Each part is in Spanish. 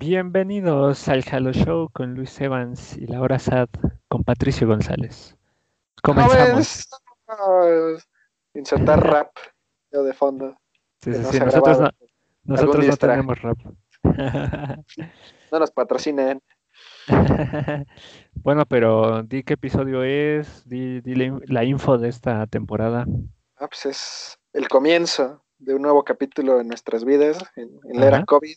Bienvenidos al Halo Show con Luis Evans y Laura Sad con Patricio González. Comenzamos. Insertar rap yo de fondo. Sí, sí, sí, Nosotros, no, nosotros tenemos rap. No nos patrocinen. bueno, pero di qué episodio es, di, di la, in- la info de esta temporada. Ah, pues es el comienzo de un nuevo capítulo en nuestras vidas, en, en la era. COVID.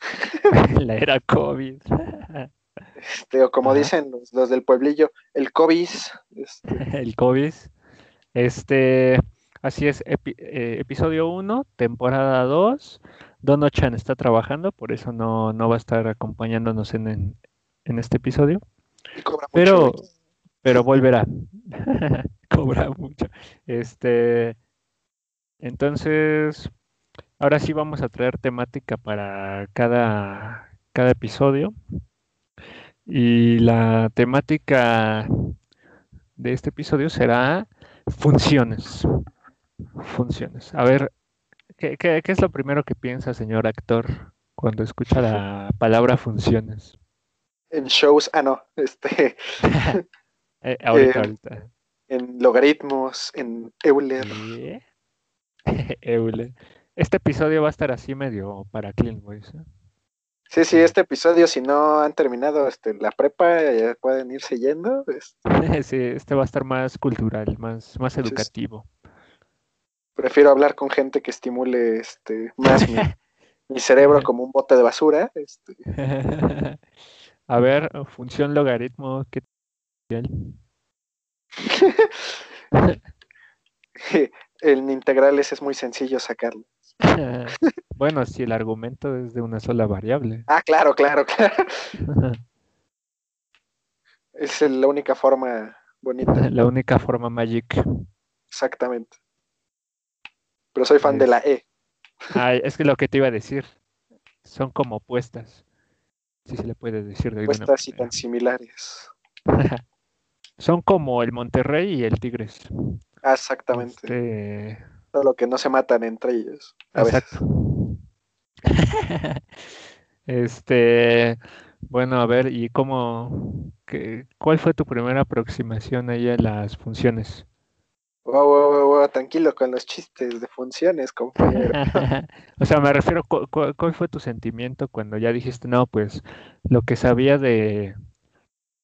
la era COVID. Este, o como Ajá. dicen los, los del pueblillo, el COVID. este, el COVID. Este, así es, epi- eh, episodio 1, temporada 2. Dono-chan está trabajando, por eso no, no va a estar acompañándonos en, en, en este episodio, y cobra mucho. pero, pero volverá. Cobra mucho. Este, entonces, ahora sí vamos a traer temática para cada, cada episodio. Y la temática de este episodio será funciones. Funciones. A ver, ¿qué, qué- qué es lo primero que piensa, señor actor, cuando escucha la palabra funciones? En shows, ah, no, este, Eh, ahorita, Eh, ahorita. en logaritmos, en Euler. ¿Qué? Eule. Este episodio va a estar así medio para Clean Boys. ¿eh? Sí, sí, este episodio, si no han terminado este, la prepa, ya pueden irse yendo. pues, Sí, este va a estar más cultural, más, más educativo. prefiero hablar con gente que estimule este, más mi, mi cerebro como un bote de basura. Este, A ver, función logaritmo, ¿qué tal? en integrales es muy sencillo sacarlo. Bueno, si el argumento es de una sola variable. Ah, claro, claro, claro. Es la única forma bonita, La única forma magic. exactamente. Pero soy fan de la E. Es que lo que te iba a decir. Son como opuestas. Si se le puede decir de alguna Puestas y tan similares. Son como el Monterrey y el Tigres. Ah, exactamente. Este, Solo que no se matan entre ellos. A veces. Exacto. Este, bueno, a ver, ¿y cómo, qué- cuál fue tu primera aproximación ahí a las funciones? Wow, wow, wow, wow, tranquilo con los chistes de funciones, compañero. O sea, me refiero, cu- cu- ¿cuál fue tu sentimiento cuando ya dijiste, no, pues lo que sabía de,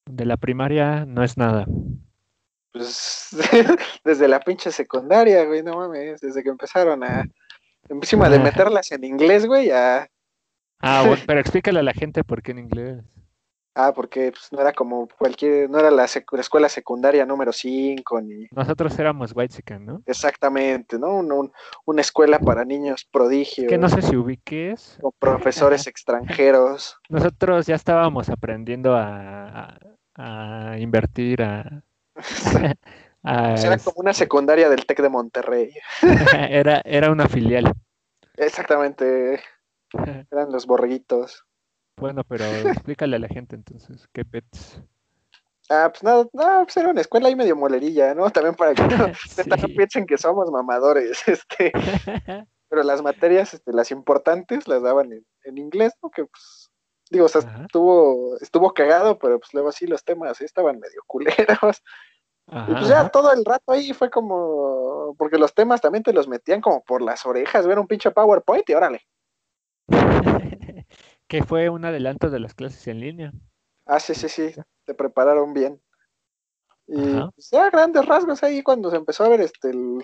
de la primaria no es nada? Pues desde la pinche secundaria, güey, no mames, desde que empezaron a, encima de meterlas en inglés, güey, a, Ah, bueno, pero explícale a la gente por qué en inglés. ah, porque pues, no era como cualquier, no era la, escuela secundaria número 5, ni Nosotros éramos whitezican, ¿no? exactamente, ¿no? Un- un- una escuela para niños prodigios, Que no sé si ubiques, con profesores extranjeros. nosotros ya estábamos aprendiendo a, a- a invertir, a, a- Pues era como una secundaria del TEC de Monterrey. era, era una filial. Exactamente, eran los borreguitos. Bueno, pero explícale a la gente entonces, ¿qué pets? Ah, pues nada, no, pues era una escuela ahí medio molerilla, ¿no? También para que no, neta, no Sí. piensen que somos mamadores, este, pero las materias, este, las importantes las daban en, en inglés, ¿no? Que pues, digo, o sea, Ajá. estuvo, estuvo cagado, pero pues luego sí los temas sí estaban medio culeros. Y pues ya ajá. todo el rato ahí fue como, porque los temas también te los metían como por las orejas, ver un pinche PowerPoint y órale. Que fue un adelanto de las clases en línea. Ah, sí, sí, sí, te prepararon bien. Y Ajá. pues, ya grandes rasgos ahí cuando se empezó a ver este el-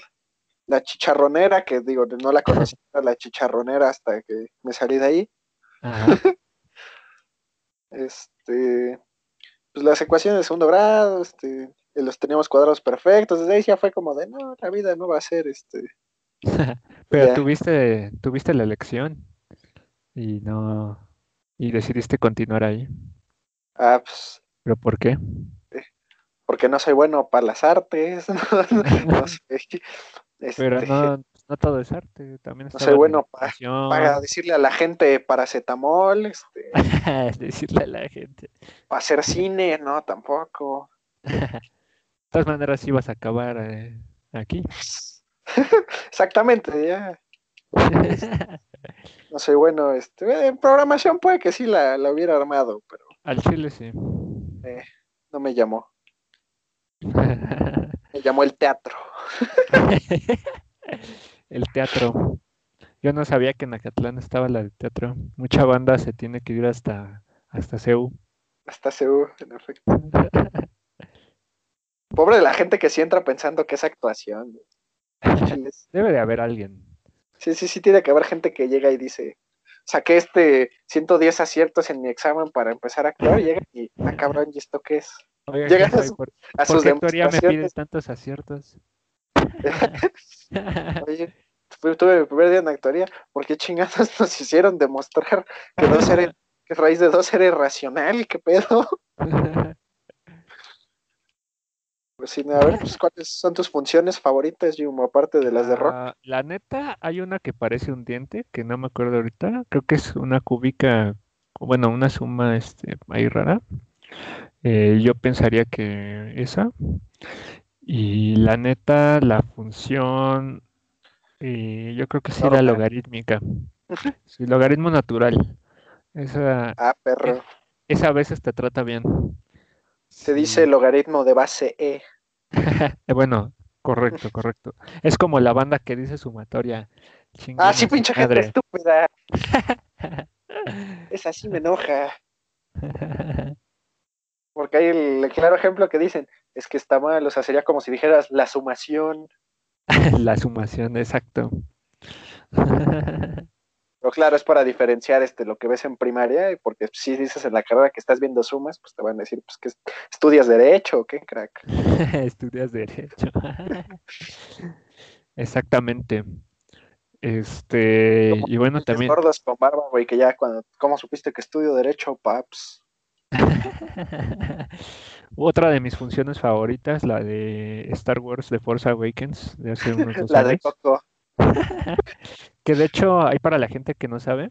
la chicharronera, que digo, no la conocía la chicharronera hasta que me salí de ahí. Este, pues las ecuaciones de segundo grado, este, los teníamos cuadrados perfectos. Desde ahí ya fue como de no, la vida no va a ser este. Pero Ya. tuviste, tuviste la elección y no, y decidiste continuar ahí. Ah, pues, ¿Pero por qué? porque no soy bueno para las artes, no, sé. Pero Este, no, no todo es arte, también no soy bueno para decirle a la gente paracetamol, este, decirle a la gente. para hacer cine, no, tampoco. Todas maneras ibas a acabar eh, aquí. Exactamente, ya. No soy bueno, este, en programación puede que sí la, la hubiera armado, pero Al chile sí. eh, no me llamó. Me llamó el teatro. El teatro. Yo no sabía que en Acatlán estaba la de teatro. Mucha banda se tiene que ir hasta, hasta CEU. Hasta seguro, en efecto. Pobre de la gente que sí entra pensando que es actuación. Debe de haber alguien. Sí, sí, sí, tiene que haber gente que llega y dice, saqué este 110 aciertos en mi examen para empezar a actuar, y llega y, ah, cabrón, ¿y esto qué es? Oiga, Llegas a su- ¿por, A sus teoría me pides demostraciones. tantos aciertos? Oye, tuve mi primer día en actoría, ¿por qué chingados nos hicieron demostrar que dos era, que raíz de dos era irracional? ¿Qué pedo? Pues sí, a ver, pues, ¿cuáles son tus funciones favoritas, Jum, aparte de las de rock? Ah, la neta, hay una que parece un diente, que no me acuerdo ahorita. Creo que es una cúbica, o bueno, una suma este, ahí rara. Eh, yo pensaría que esa. Y la neta, la función, eh, yo creo que sí, la logarítmica. Sí, logaritmo natural. Esa, Ah, perro. esa a veces te trata bien. Se dice logaritmo de base E. Bueno, correcto, correcto. Es como la banda que dice sumatoria. Ah, sí, pinche gente estúpida. Esa sí me enoja. Porque hay el, el claro ejemplo que dicen, es que está mal, o sea, sería como si dijeras la sumación. La sumación, exacto. Pero claro, es para diferenciar este, lo que ves en primaria, y porque si dices en la carrera que estás viendo sumas, pues te van a decir, pues que est- estudias derecho o qué, crack. Estudias derecho. Exactamente. Este, y bueno, también. gordos con barba, güey, que ya cuando, ¿cómo supiste que estudio derecho, paps? Otra de mis funciones favoritas, la de Star Wars The Force Awakens, de hace unos dos La de. Coco. Que de hecho, hay para la gente que no sabe,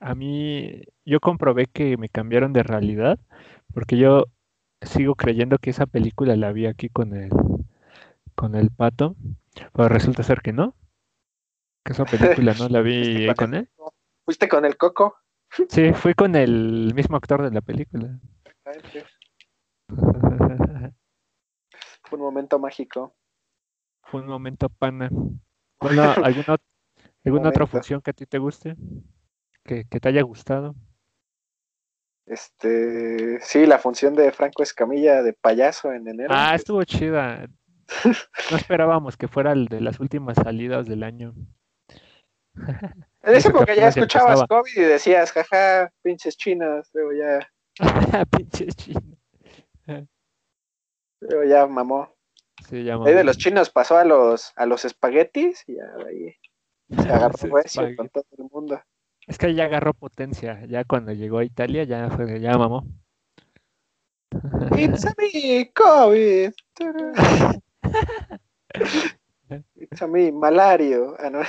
a mí, yo comprobé que me cambiaron de realidad, porque yo sigo creyendo que esa película la vi aquí con el, con el pato, pero resulta ser que no, que esa película no la vi ahí con él. ¿Fuiste con el Coco? Sí, fui con el mismo actor de la película. Sí, Fue un momento mágico. Fue un momento pana. Bueno, ¿alguna, alguna otra función que a ti te guste? Que, que te haya gustado. Este, sí, la función de Franco Escamilla de payaso en enero. Ah, estuvo chida. No esperábamos que fuera el de las últimas salidas del año. en esa época ya escuchabas. COVID y decías, jaja, pinches chinos, luego ya, Pinches chinos. luego ya mamó. Se llama. Ahí de los chinos pasó a los, a los espaguetis y ya ahí se agarró recio el mundo. Es que ya agarró potencia. Ya cuando llegó a Italia, ya fue, ya mamó. It's a me, COVID. It's a me, malario. Ah, no,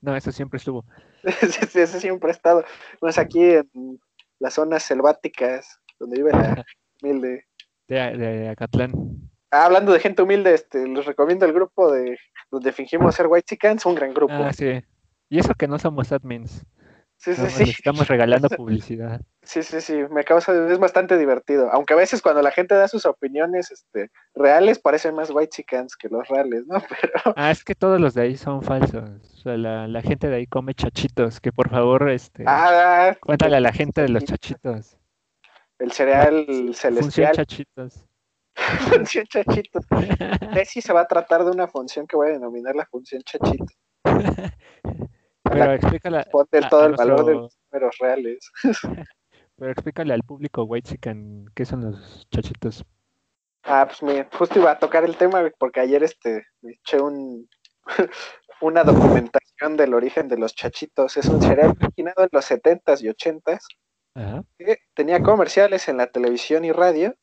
No, eso siempre estuvo. ese siempre ha estado. Pues aquí en las zonas selváticas donde vive la humilde. De, de Acatlán. Ah, hablando de gente humilde, este, les recomiendo el grupo de donde fingimos ser White Chickens, un gran grupo. Ah, sí. Y eso que no somos admins. sí, sí, más sí. estamos regalando publicidad. Sí, sí, sí, me causa, es bastante divertido. Aunque a veces cuando la gente da sus opiniones este, reales, parecen más white chickens que los reales, ¿no? Pero Ah, es que todos los de ahí son falsos. O sea, la, la gente de ahí come chachitos. Que por favor, este, ah, cuéntale a la gente de los chachitos. el cereal Función celestial, chachitos. función chachito. Sí se va a tratar de una función que voy a denominar la función chachito. Pero la explícale, que responde a- todo a el valor de los números reales. pero explícale al público white chicken qué son los chachitos. Ah, pues me, justo iba a tocar el tema, porque ayer este, me eché un, una documentación del origen de los chachitos. Es un cereal originado en los 70s y 80s Ajá. que tenía comerciales en la televisión y radio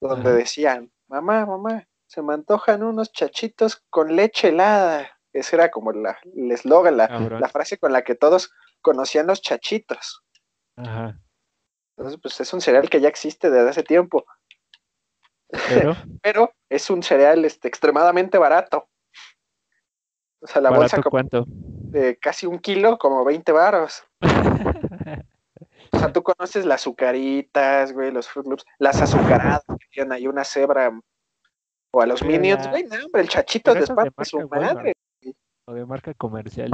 donde Ajá. decían, mamá, mamá, se me antojan unos chachitos con leche helada. Ese era como la, el eslogan, la, frase con la que todos conocían los chachitos. Ajá. Entonces, pues es un cereal que ya existe desde hace tiempo, Pero, pero es un cereal este, extremadamente barato. O sea, la bolsa ¿barato como cuánto? de casi un kilo, como 20 varos. O sea, tú conoces las azucaritas, güey, los Fruit Loops, las azucaradas que tienen ahí una cebra o a los Pero Minions, la- güey, no, hombre, el chachito de de su madre. o de marca comercial.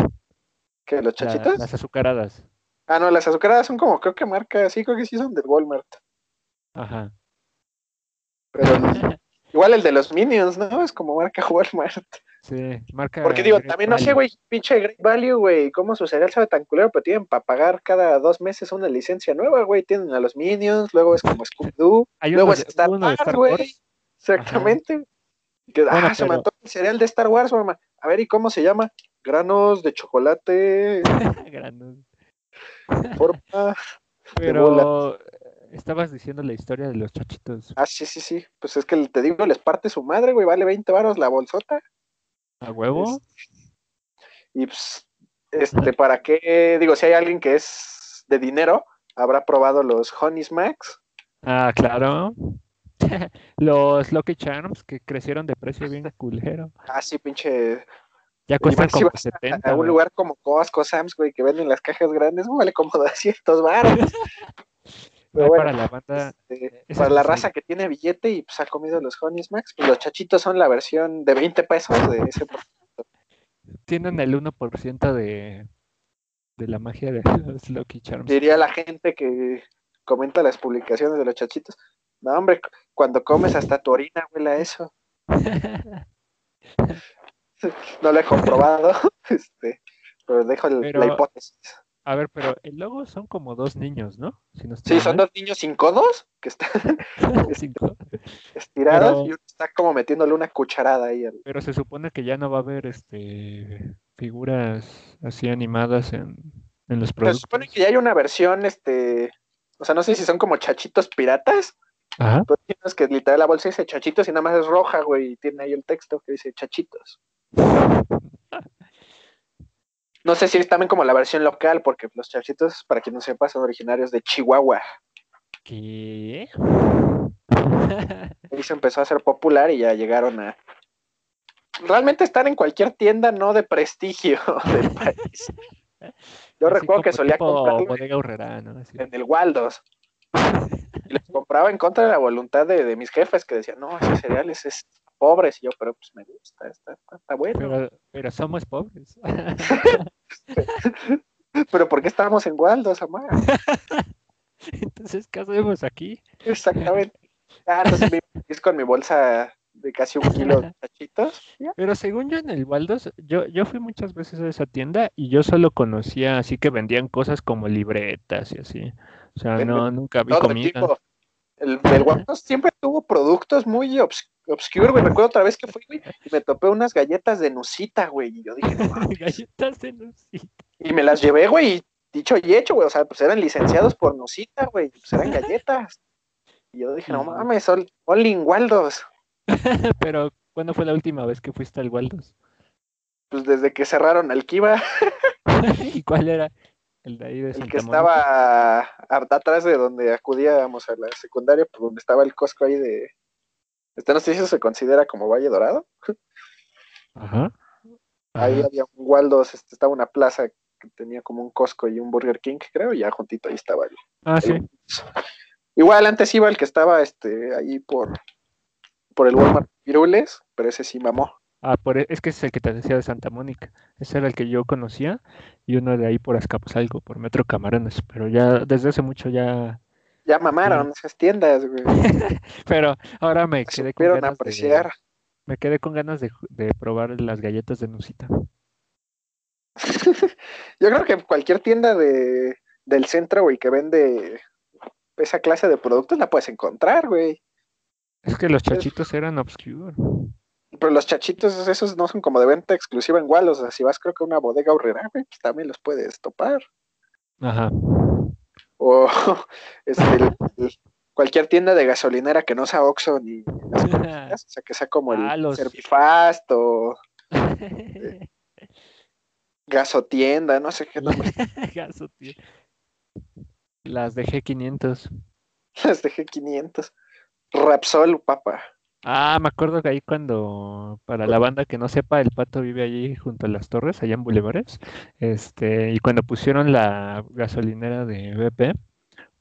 ¿Qué, los La- chachitos? las azucaradas. Ah, no, las azucaradas son como, creo que marca, sí, creo que sí son del Walmart. Ajá. Pero el- igual el de los Minions, ¿no? Es como marca Walmart. Sí, marca. Porque digo, Great también no sé, güey, pinche Great Value, güey, cómo su cereal sabe tan culero, pero tienen para pagar cada dos meses una licencia nueva, güey. Tienen a los Minions, luego es como Scooby-Doo, luego es Star Wars, güey. Exactamente. Que, Bueno, ah, se me pero- antoja el cereal de Star Wars, mamá. A ver, ¿y cómo se llama? Granos de chocolate, Granos. forma. Pero estabas diciendo la historia de los chachitos Ah, sí, sí, sí. Pues es que te digo, les parte su madre, güey. Vale 20 varos la bolsota. A huevo. Y pues, este, ¿para qué? Digo, si hay alguien que es de dinero, habrá probado los Honey Smacks. Ah, claro. los Lucky Charms que crecieron de precio bien culero. Ah, sí, pinche. Ya cuestan si como 70. a un lugar como Costco, Sam's, güey, que venden las cajas grandes, güey, vale como 200 varos. Pero Ay, bueno, para la banda. este, ese para la raza que tiene billete y pues ha comido los Honey Smacks, pues los chachitos son la versión de 20 pesos de ese. Tienen el 1% de, de la magia de los Lucky Charms. Diría la gente que comenta las publicaciones de los chachitos. No, hombre, cuando comes hasta tu orina huele a eso. No lo he comprobado, este, pero dejo el- Pero- la hipótesis. A ver, pero el logo son como dos niños, ¿no? Si no estoy Sí, son dos niños sin codos que están estirados Pero- y uno está como metiéndole una cucharada ahí. al- Pero se supone que ya no va a haber este figuras así animadas en, en los Pero se productos. supone que ya hay una versión, este, o sea, no sé si son como chachitos piratas, Ajá. pero tienes que literal la bolsa dice chachitos y nada más es roja, güey, y tiene ahí el texto que dice chachitos. No sé si es también como la versión local, porque los chachitos, para quien no sepa, son originarios de Chihuahua. ¿Qué? Ahí se empezó a hacer popular y ya llegaron a... Realmente están en cualquier tienda no de prestigio del país. Yo Así recuerdo que solía comprarlo Urrera, ¿no? En el Waldos. Y los compraba en contra de la voluntad de, de mis jefes que decían, no, esos cereales es pobres. Y yo, pero pues me gusta, está, está, está bueno. Pero, pero somos pobres. ¿por qué estábamos en Waldos, amá? Entonces, ¿qué hacemos aquí? Exactamente. Ah, entonces me es con mi bolsa de casi un kilo de chachitos. Ya. Pero según yo en el Waldos, yo, yo fui muchas veces a esa tienda y yo solo conocía así que vendían cosas como libretas y así. O sea, no, nunca vi comida. tipo. El, el Waldos siempre tuvo productos muy obs- obscure, güey. Me acuerdo otra vez que fui, güey, y me topé unas galletas de Nusita, güey. Y yo dije, no. Galletas de Nusita. Y me las llevé, güey, y dicho y hecho, güey. O sea, pues eran licenciados por Nusita, güey. Pues eran galletas. Y yo dije, no mames, son Only in Waldos. Pero, ¿cuándo fue la última vez que fuiste al Waldos? Pues desde que cerraron Alquiva, ¿Y cuál era? El de ahí de el que estaba a- atrás de donde acudíamos a la secundaria, por donde estaba el Costco ahí de. Este no sé si eso se considera como Valle Dorado. Ajá. Ahí Ajá. había un Waldos, este, estaba una plaza que tenía como un Costco y un Burger King, creo, y ya juntito ahí estaba el, Ah, el sí. Igual antes iba el que estaba este ahí por, por el Walmart Pirules, pero ese sí mamó. Ah, por, e- es que es el que te decía de Santa Mónica. Ese era el que yo conocía y uno de ahí por Azcapotzalco, por Metro Camarones. Pero ya desde hace mucho ya. Ya mamaron esas tiendas, güey. Pero ahora me quedé con ganas de, apreciar. me quedé con ganas de, de probar las galletas de Nusita. Yo creo que cualquier tienda de, del centro, güey, que vende esa clase de productos la puedes encontrar, güey. Es que los chachitos eran obscure. Pero los chachitos esos no son como de venta exclusiva en Wallos. O sea, si vas creo que a una bodega horrera, güey, pues también los puedes topar. Ajá. O este, el- el- cualquier tienda de gasolinera que no sea Oxxo ni las cosas, o sea, que sea como el Ah, los- Servifast o Gasotienda, no sé qué nombre. Las de G500. Las de G500. Rapsol, papá. Ah, me acuerdo que ahí cuando, para la banda que no sepa, el pato vive allí junto a las torres, allá en Bulevares, este, y cuando pusieron la gasolinera de BP,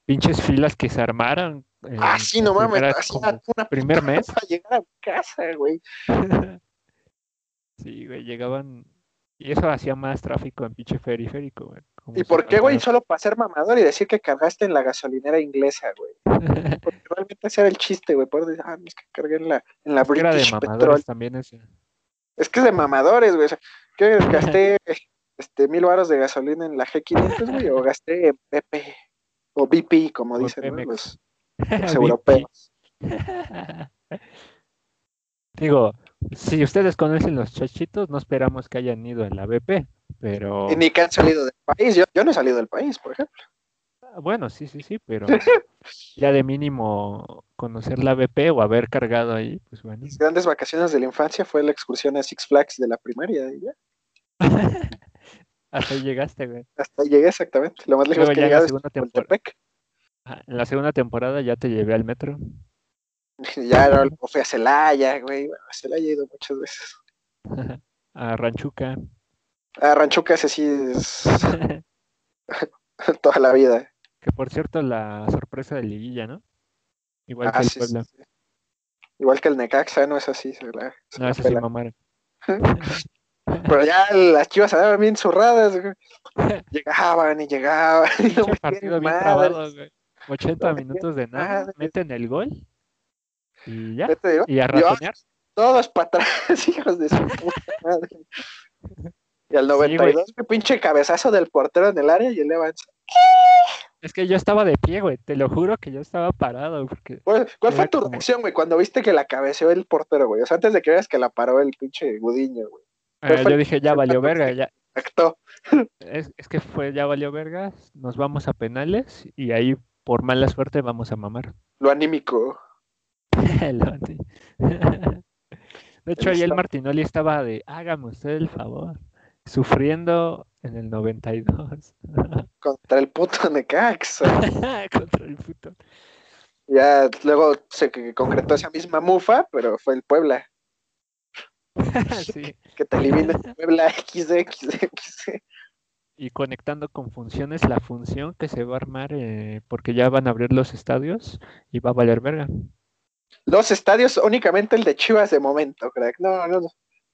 pinches filas que se armaron. Ah, en sí, no mames, hacía como una primer mes. para llegar a casa, güey. Sí, güey, llegaban, y eso hacía más tráfico en pinche periférico, güey. ¿Y por qué, güey? Solo para ser mamador y decir que cargaste en la gasolinera inglesa, güey. Porque realmente ese era el chiste, güey. Poder decir, ah, es que cargué en la, en la Era de British mamadores Petrol. también ese. Es que es de mamadores, güey. O sea, ¿qué gasté este, mil baros de gasolina en la G500, güey? O gasté en BP o BP, como O dicen ¿no? Los, los europeos. Digo, si ustedes conocen los chachitos, no esperamos que hayan ido a la BP, pero Y ni que han salido del país. Yo, yo no he salido del país, por ejemplo. bueno, sí, sí, sí, pero ya de mínimo conocer la BP o haber cargado ahí, pues bueno. Mis grandes vacaciones de la infancia fue la excursión a Six Flags de la primaria. Y ya. Hasta ahí llegaste, güey. Hasta ahí llegué exactamente. Lo más lejos Luego que he en la llegado es segunda temporada, en la segunda temporada ya te llevé al metro. Ya era, fui a Celaya, güey. Bueno, a Celaya he ido muchas veces. a Ranchuca. A Ranchuca ese sí es toda la vida. Que por cierto, la sorpresa de Liguilla, ¿no? Igual que Ah, el sí, Puebla. sí, sí. Igual que el Necaxa, no es así. Se la, se No, la ese sí pela. mamaron. Pero ya las chivas andaban bien zurradas. güey. Llegaban y llegaban. Y no partido bien trabado, güey. 80 No, minutos de nada, madres. meten el gol y ya. Digo, Y a ratonear. Todos para atrás, hijos de su puta madre. Y al 92, mi pinche cabezazo del portero en el área y el Evans. Es que yo estaba de pie, güey. Te lo juro que yo estaba parado. Porque ¿Cuál, cuál fue tu como- reacción, güey, cuando viste que la cabeceó el portero, güey? O sea, antes de que veas que la paró el pinche Gudiño, güey. eh, yo dije, ya valió verga. Ya. Actó. Es, es que fue, ya valió verga. Nos vamos a penales y ahí, por mala suerte, vamos a mamar. Lo anímico. De hecho, ahí el. Martinoli estaba de, hágame usted el favor. Sufriendo en el 92 Contra el puto Necaxa. contra el puto. Ya luego se concretó esa misma mufa, pero fue el Puebla. Sí. Que te elimina el Puebla XXX. Y conectando con funciones, la función que se va a armar, eh, porque ya van a abrir los estadios y va a valer verga. Los estadios, únicamente el de Chivas de momento, crack. No, no,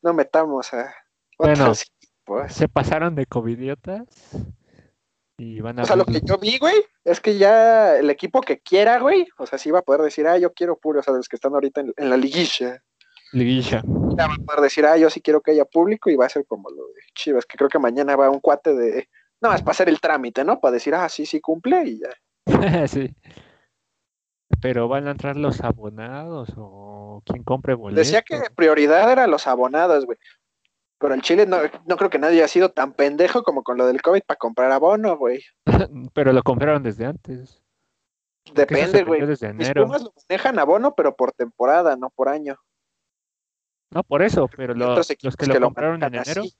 no metamos a Bueno. otros equipos. Se pasaron de covidiotas y van a O sea, lo que yo vi, güey, es que ya el equipo que quiera, güey, o sea, sí va a poder decir, ah, yo quiero puro, o sea, los que están ahorita en, en la liguilla. liguilla. Ya va a poder decir, ah, yo sí quiero que haya público y va a ser como lo de Chivas, que creo que mañana va un cuate de. No, es para hacer el trámite, ¿no? Para decir, ah, sí, sí cumple y ya. sí. Pero van a entrar los abonados o quien compre boletos. Decía que prioridad eran los abonados, güey. Pero el Chile no, no creo que nadie haya sido tan pendejo como con lo del COVID para comprar abono, güey. Pero lo compraron desde antes. Depende, güey. Desde Mis enero. Pumas lo manejan abono, pero por temporada, no por año. No, por eso, pero los que lo compraron en enero así.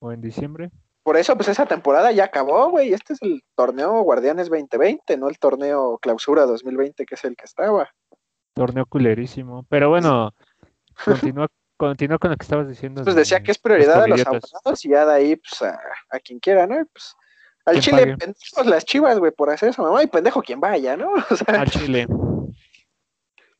o en diciembre. Por eso, pues esa temporada ya acabó, güey. Este es el torneo Guardianes 2020, no el torneo Clausura 2020, que es el que estaba. Torneo culerísimo. Pero bueno, continúa, continúa con lo que estabas diciendo. Pues de decía que es prioridad a los abonados y ya de ahí, pues a, a quien quiera, ¿no? Pues, al Chile, pague. pendejos las chivas, güey, por hacer eso, mamá, y pendejo quien vaya, ¿no? O sea, Al Chile.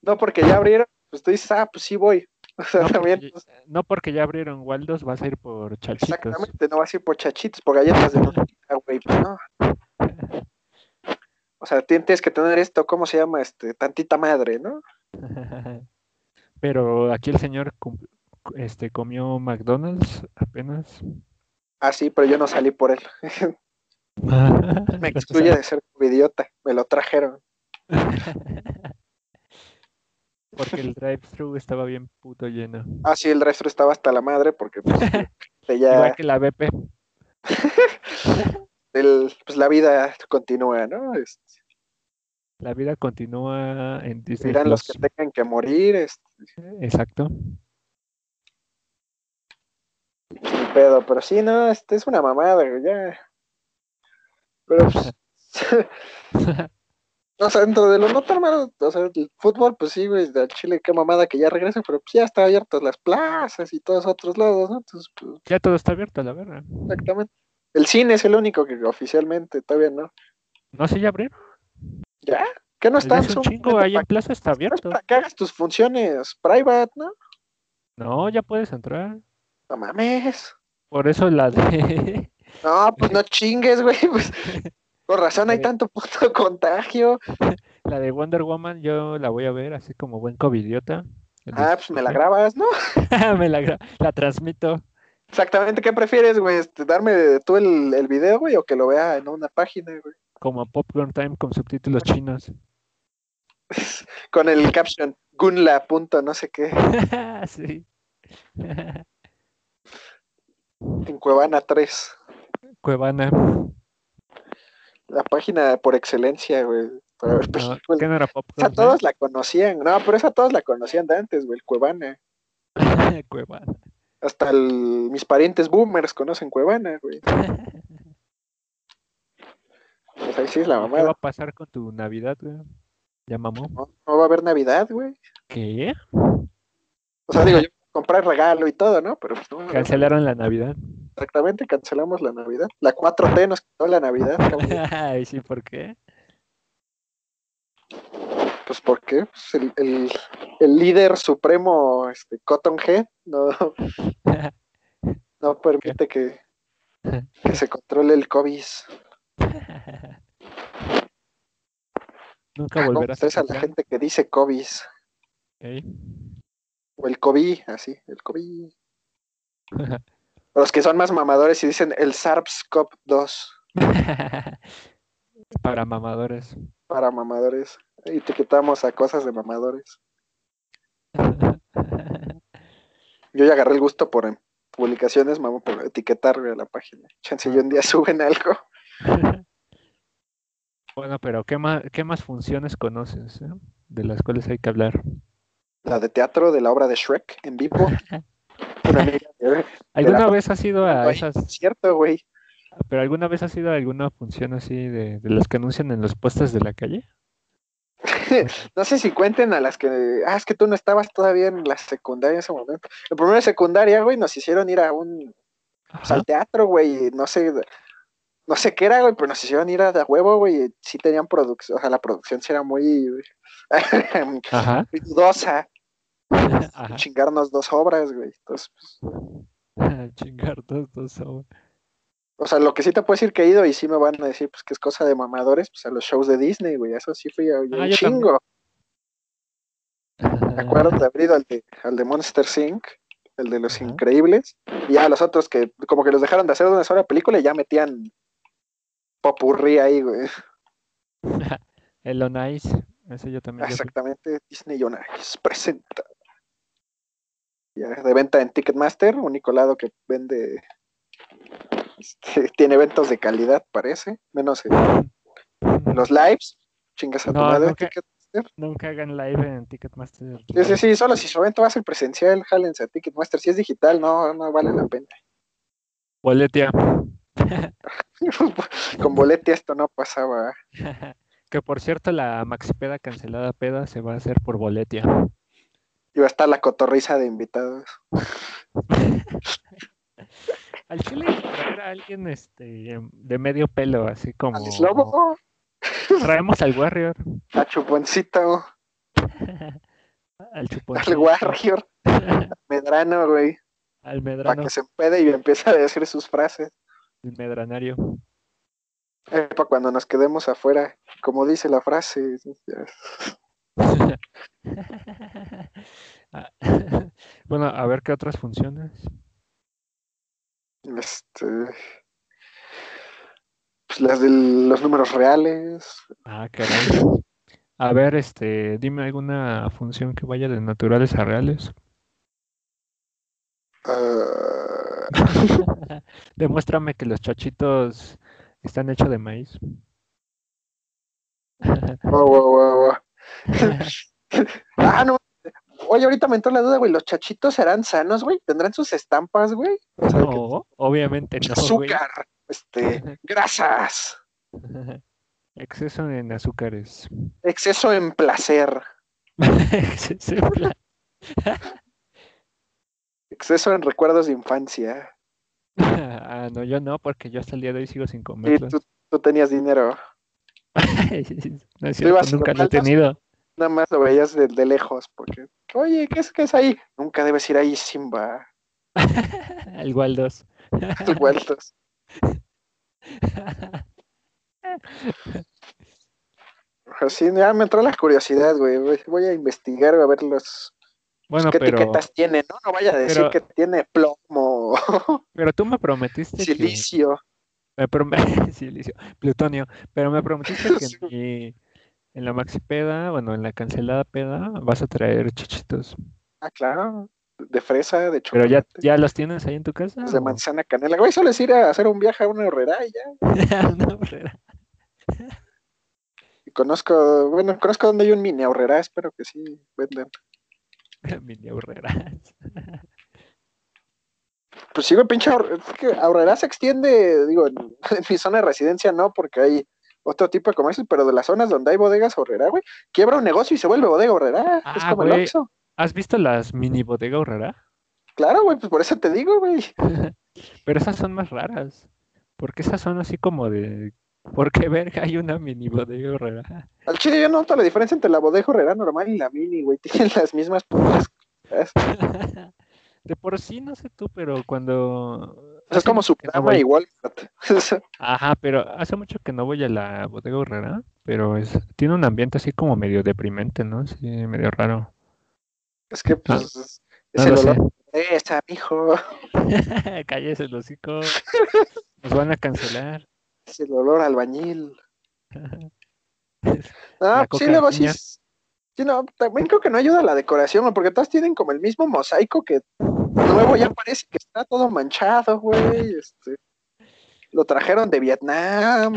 no porque ya abrieron, pues tú dices, ah, pues sí voy. O sea, No también, porque, pues, no porque ya abrieron Waldos, vas a ir por chachitos. exactamente, no vas a ir por chachitos, por galletas de güey, pues no. O sea, tien- tienes que tener esto, ¿cómo se llama? Este, tantita madre, ¿no? Pero aquí el señor este, comió McDonald's apenas. Ah, sí, pero yo no salí por él. Me excluye de ser idiota, me lo trajeron. Porque el drive-thru estaba bien puto lleno. Ah, sí, el resto estaba hasta la madre porque pues, este, ya Igual que la BP. el- pues, la vida continúa, ¿no? Este, La vida continúa en Disney los que tengan que morir, este, Exacto. sin pedo, pero sí, no, este es una mamada, güey, ya. Pero pues, O sea, dentro de lo no tan malo, o sea, el fútbol, pues sí, güey, de Chile, qué mamada que ya regrese, pero pues ya está abierto las plazas y todos otros lados, ¿no? Entonces, pues, Ya todo está abierto, la verdad. exactamente. El cine es el único que oficialmente todavía no. No sé, ya abrieron. ¿Ya? ¿Qué no Desde están? hace un chingo ahí en Plaza está abierto. para que hagas tus funciones private, ¿no? No, ya puedes entrar. No mames. Por eso la de... No, pues no chingues, güey. Pues, con razón hay Sí. tanto puto contagio. La de Wonder Woman yo la voy a ver así como buen covidiota. Ah, pues me la 17. grabas, ¿no? me la, gra- la transmito Exactamente, ¿qué prefieres, güey? Este, ¿Darme tú el, el video, güey, o que lo vea en una página, güey? como Popcorn Time con subtítulos chinos. Con el caption, Gunla, punto, no sé qué, sí. en Cuevana 3. Cuevana. La página por excelencia, güey. Para ver No, películas. ¿Qué no era Esa Popcorn todos la conocían, no, pero esa todos la conocían de antes, güey, el Cuevana. Cuevana. Hasta el- mis parientes boomers conocen Cuevana, güey. Pues ahí sí es la ¿Qué va mamada. a pasar con tu Navidad, güey? Ya mamó. No, no va a haber Navidad, güey. ¿Qué? O sea, digo, yo comprar regalo y todo, ¿no? Pero pues no, no, Cancelaron la Navidad. exactamente cancelamos la Navidad. La 4T nos quitó la Navidad. Ay, sí, ¿por qué? Pues ¿por qué? Pues el, el, el líder supremo, este, Cotton Head, no, no permite que, que se controle el COVID. Nunca Ah, ¿Cómo volverás a la tocar, gente que dice COVID? ¿ok? O el COVID, así, el COVID. Los que son más mamadores y dicen el SARS-CoV-2 Para mamadores. para mamadores. Etiquetamos a cosas de mamadores. Yo ya agarré el gusto por en publicaciones, mamá, por etiquetar güey, a la página. Chance yo un día suben algo. Bueno, pero ¿qué más, qué más funciones conoces eh? de las cuales hay que hablar? La de teatro de la obra de Shrek en vivo. Una amiga de- ¿Alguna la- vez has ido a Ay, esas, cierto, güey. pero alguna vez has ido a alguna función así de, de las que anuncian en los puestos de la calle? No sé si cuenten a las que. Ah, es que tú no estabas todavía en la secundaria en ese momento. En primero de secundaria, güey, nos hicieron ir a un. pues, al teatro, güey. No sé. No sé qué era, güey, pero nos hicieron ir a de huevo, güey. Sí tenían producción. O sea, la producción sí era muy. Muy dudosa. Ajá. Chingarnos dos obras, güey. Entonces, pues, Chingar dos, dos sobres. O sea, lo que sí te puedo decir que he ido y sí me van a decir pues que es cosa de mamadores, pues a los shows de Disney, güey. Eso sí fui a un Ah, chingo. ¿Te acuerdas de haber ido al de, al de Monster Inc., el de los increíbles? Y ya los otros que como que los dejaron de hacer una sola película y ya metían popurrí ahí, güey. El On Ice, ese yo también. Exactamente, Disney on Ice presenta. De venta en Ticketmaster, único lado que vende, este, tiene eventos de calidad, parece, menos en los lives. Chingas a tu No, madre, nunca- Ticketmaster. Nunca hagan live en Ticketmaster. Sí, sí, sí, solo si su evento va a ser presencial, jálense a Ticketmaster. Si es digital, no, no vale la pena. Boletia. Con boletia esto no pasaba. que por cierto, la Maxipeda cancelada peda se va a hacer por Boletia. Iba a estar la cotorriza de invitados. Al chile traer a alguien este, de medio pelo, así como. Alice Lobo, Traemos al Warrior. a Chuponcito, al Chupón. al Warrior, Medrano, güey, Al para Medrano. que se empede y empiece a decir sus frases. El Medranario. para cuando nos quedemos afuera, como dice la frase. Ah, bueno, a ver qué otras funciones. Este, pues las de los números reales. Ah, caray. A ver, este, dime alguna función que vaya de naturales a reales. ah, Demuéstrame que los chachitos están hechos de maíz. wow, wow, wow, wow. ah, no. Oye, ahorita me entró la duda, güey. ¿Los chachitos serán sanos, güey? ¿Tendrán sus estampas, güey? O sea, que- No, obviamente no, güey. azúcar, este, grasas. Exceso en azúcares. Exceso en placer. Exceso en pla- Exceso en recuerdos de infancia. Ah, no, yo no, porque yo hasta el día de hoy sigo sin Y comerlos. tú, tú tenías dinero. No es cierto, nunca lo he tenido. Nada más lo veías de, de lejos. Porque, oye, ¿qué es, ¿qué es ahí? Nunca debes ir ahí, Simba. El Waldos. Vueltos. Así, ya me entró la curiosidad, güey. Voy- a investigar, a ver los, Bueno, qué pero, etiquetas tiene, ¿no? No vaya a decir pero- que tiene plomo, pero tú me prometiste que... silicio. Me prom- Silicio, plutonio. Pero me prometiste que mi- en la maxi peda, bueno, en la cancelada peda, vas a traer chichitos. Ah, claro. De fresa, de Pero chocolate. ya, ya los tienes ahí en tu casa. de manzana canela. Güey, solo es ir a hacer un viaje a una horrera y ya. Una horrera. Y conozco, bueno, conozco donde hay un mini horrera, espero que sí venden. Mini horreras. Pues sí, güey, pinche ahor- es que ahorrera se extiende, digo, en, en mi zona de residencia no, porque hay otro tipo de comercios, pero de las zonas donde hay bodegas horrera, güey, quiebra un negocio y se vuelve bodega horrera. es Ah, como el. Oxxo. ¿Has visto las mini bodega horrera? Claro, güey, pues por eso te digo, güey. Pero esas son más raras. Porque esas son así como de. ¿Por qué verga hay una mini bodega horrera? Al chile yo no noto la diferencia entre la bodega horrera normal y la mini, güey. Tienen las mismas putas. Es, De por sí, no sé tú, pero cuando. Es como mucho que no Walmart. Ajá, pero hace mucho que no voy a la bodega horrera, pero es, tiene un ambiente así como medio deprimente, ¿no? Sí, medio raro. es que, pues, es No el olor de esa, mijo. Cállese el hocico. Nos van a cancelar. Es el olor al albañil. Ah, sí, luego sí. es- Sí, no, también creo que no ayuda la decoración, porque todas tienen como el mismo mosaico que nuevo ya parece que está todo manchado, güey. Este, lo trajeron de Vietnam.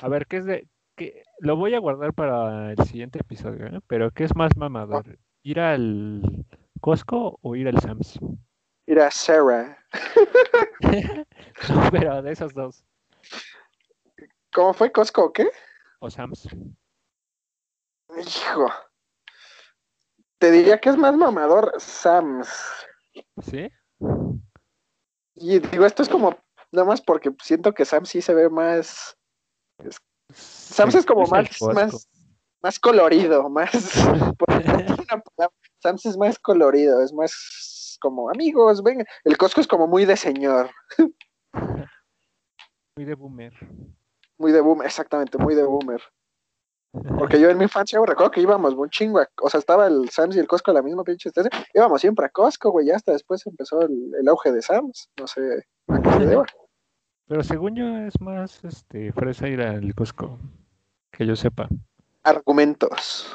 A ver, ¿qué es de...? qué- Lo voy a guardar para el siguiente episodio, ¿eh? Pero ¿qué es más mamador? ¿Ir al Costco o ir al Sam's? Mira, Sarah. No, pero de esos dos. ¿Cómo fue Costco o qué? O Sam's. Hijo. Te diría que es más mamador Sam's. ¿Sí? Y digo, esto es como, nada más porque siento que Sam's sí se ve más. Sam's es como más, más, más colorido, más. Sam's es más colorido, es más como amigos, venga. El Costco es como muy de señor, Muy de boomer. muy de boomer, exactamente, muy de boomer. Porque yo en mi infancia güey, recuerdo que íbamos un chingo, a- o sea, estaba el Sam's y el Costco a la misma pinche estación, íbamos siempre a Costco, güey, ya hasta después empezó el, el auge de Sam's, no sé a qué se deba. Pero según yo es más este fresa ir al Costco, que yo sepa. Argumentos.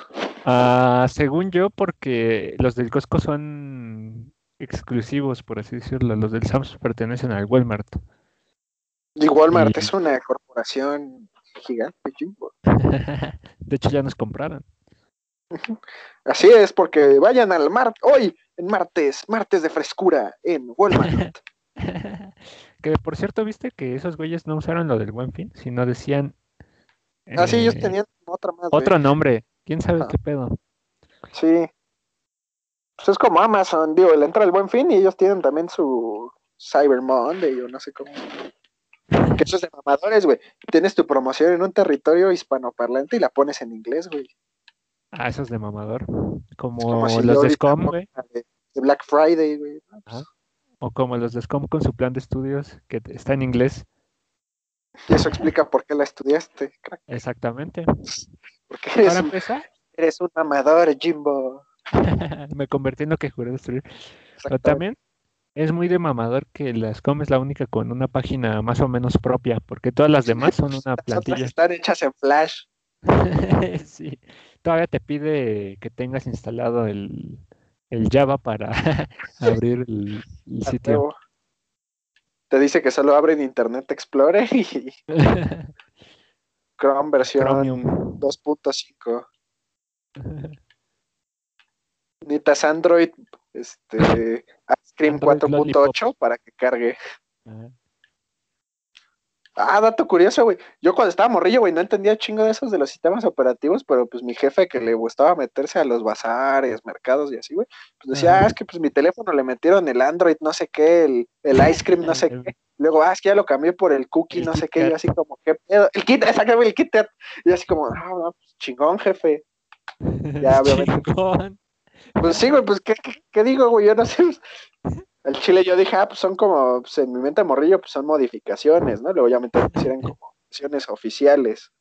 Ah, según yo, porque los del Costco son exclusivos, por así decirlo. Los del Sam's pertenecen al Walmart. Y Walmart Y- es una corporación gigante, chimbo. De hecho, ya nos compraron. Así es, porque vayan al mar hoy, en martes, martes de frescura, en Walmart. Que por cierto, viste que esos güeyes no usaron lo del Buen Fin, sino decían Ah, sí, ellos eh, tenían otra más. otro nombre. ¿Quién sabe qué pedo? Sí. Pues es como Amazon, digo, le entra el buen fin y ellos tienen también su Cyber Monday o no sé cómo. Que eso es de mamadores, güey. Tienes tu promoción en un territorio hispanoparlante y la pones en inglés, güey. Ah, esos de mamador. Como, Como si yo los de SCOM, güey. De, Black Friday, güey. ¿no? Ajá. O como los de SCOM con su plan de estudios, que está en inglés. Y eso explica por qué la estudiaste, crack. Exactamente. Porque eres, Para empezar, eres un amador, Jimbo. me convertí en lo que juré destruir. Pero Exactamente. también es muy de mamador que la SCOM es la única con una página más o menos propia, porque todas las demás son una Las otras plantilla. están hechas en Flash. Sí, todavía te pide que tengas instalado el, el Java para abrir el, sitio. Te dice que solo abren Internet Explorer y Chrome versión Chromium. 2.5. Necesitas Android este, Ice Cream Android 4.8 para que cargue. Ajá. Ah, dato curioso, güey. Yo cuando estaba morrillo, güey, no entendía chingo de esos de los sistemas operativos, pero pues mi jefe que le gustaba meterse a los bazares, mercados y así, güey, pues decía, ah, es que pues mi teléfono le metieron el Android, no sé qué, el, el ice cream, no sé qué. Luego, ah, es que ya lo cambié por el cookie, no sé qué, y yo así como, ¿qué pedo? El kit, sácame el kit. Y así como, ah, no, pues, chingón, jefe. Ya, obviamente. Pues sí, güey, pues, ¿qué, qué, qué digo, güey? Yo no sé. El chile yo dije, ah, pues son como, pues en mi mente morrillo, pues son modificaciones, ¿no? Luego ya me eran como versiones oficiales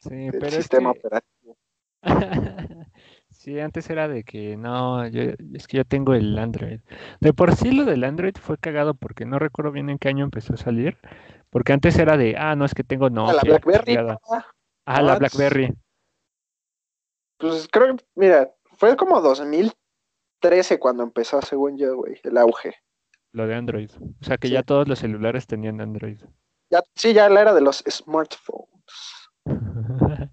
Sí, del pero es sistema que- operativo. Sí, antes era de que no, yo, es que yo tengo el Android. De por sí lo del Android fue cagado porque no recuerdo bien en qué año empezó a salir. Porque antes era de, ah, no, es que tengo Ah, Nokia. la la BlackBerry. ¿no? Ah, la no, BlackBerry. pues creo que, mira, fue como 2013 cuando empezó, según yo, güey, el auge. Lo de Android. O sea que Sí. ya todos los celulares tenían Android. Ya, sí, ya la era de los smartphones,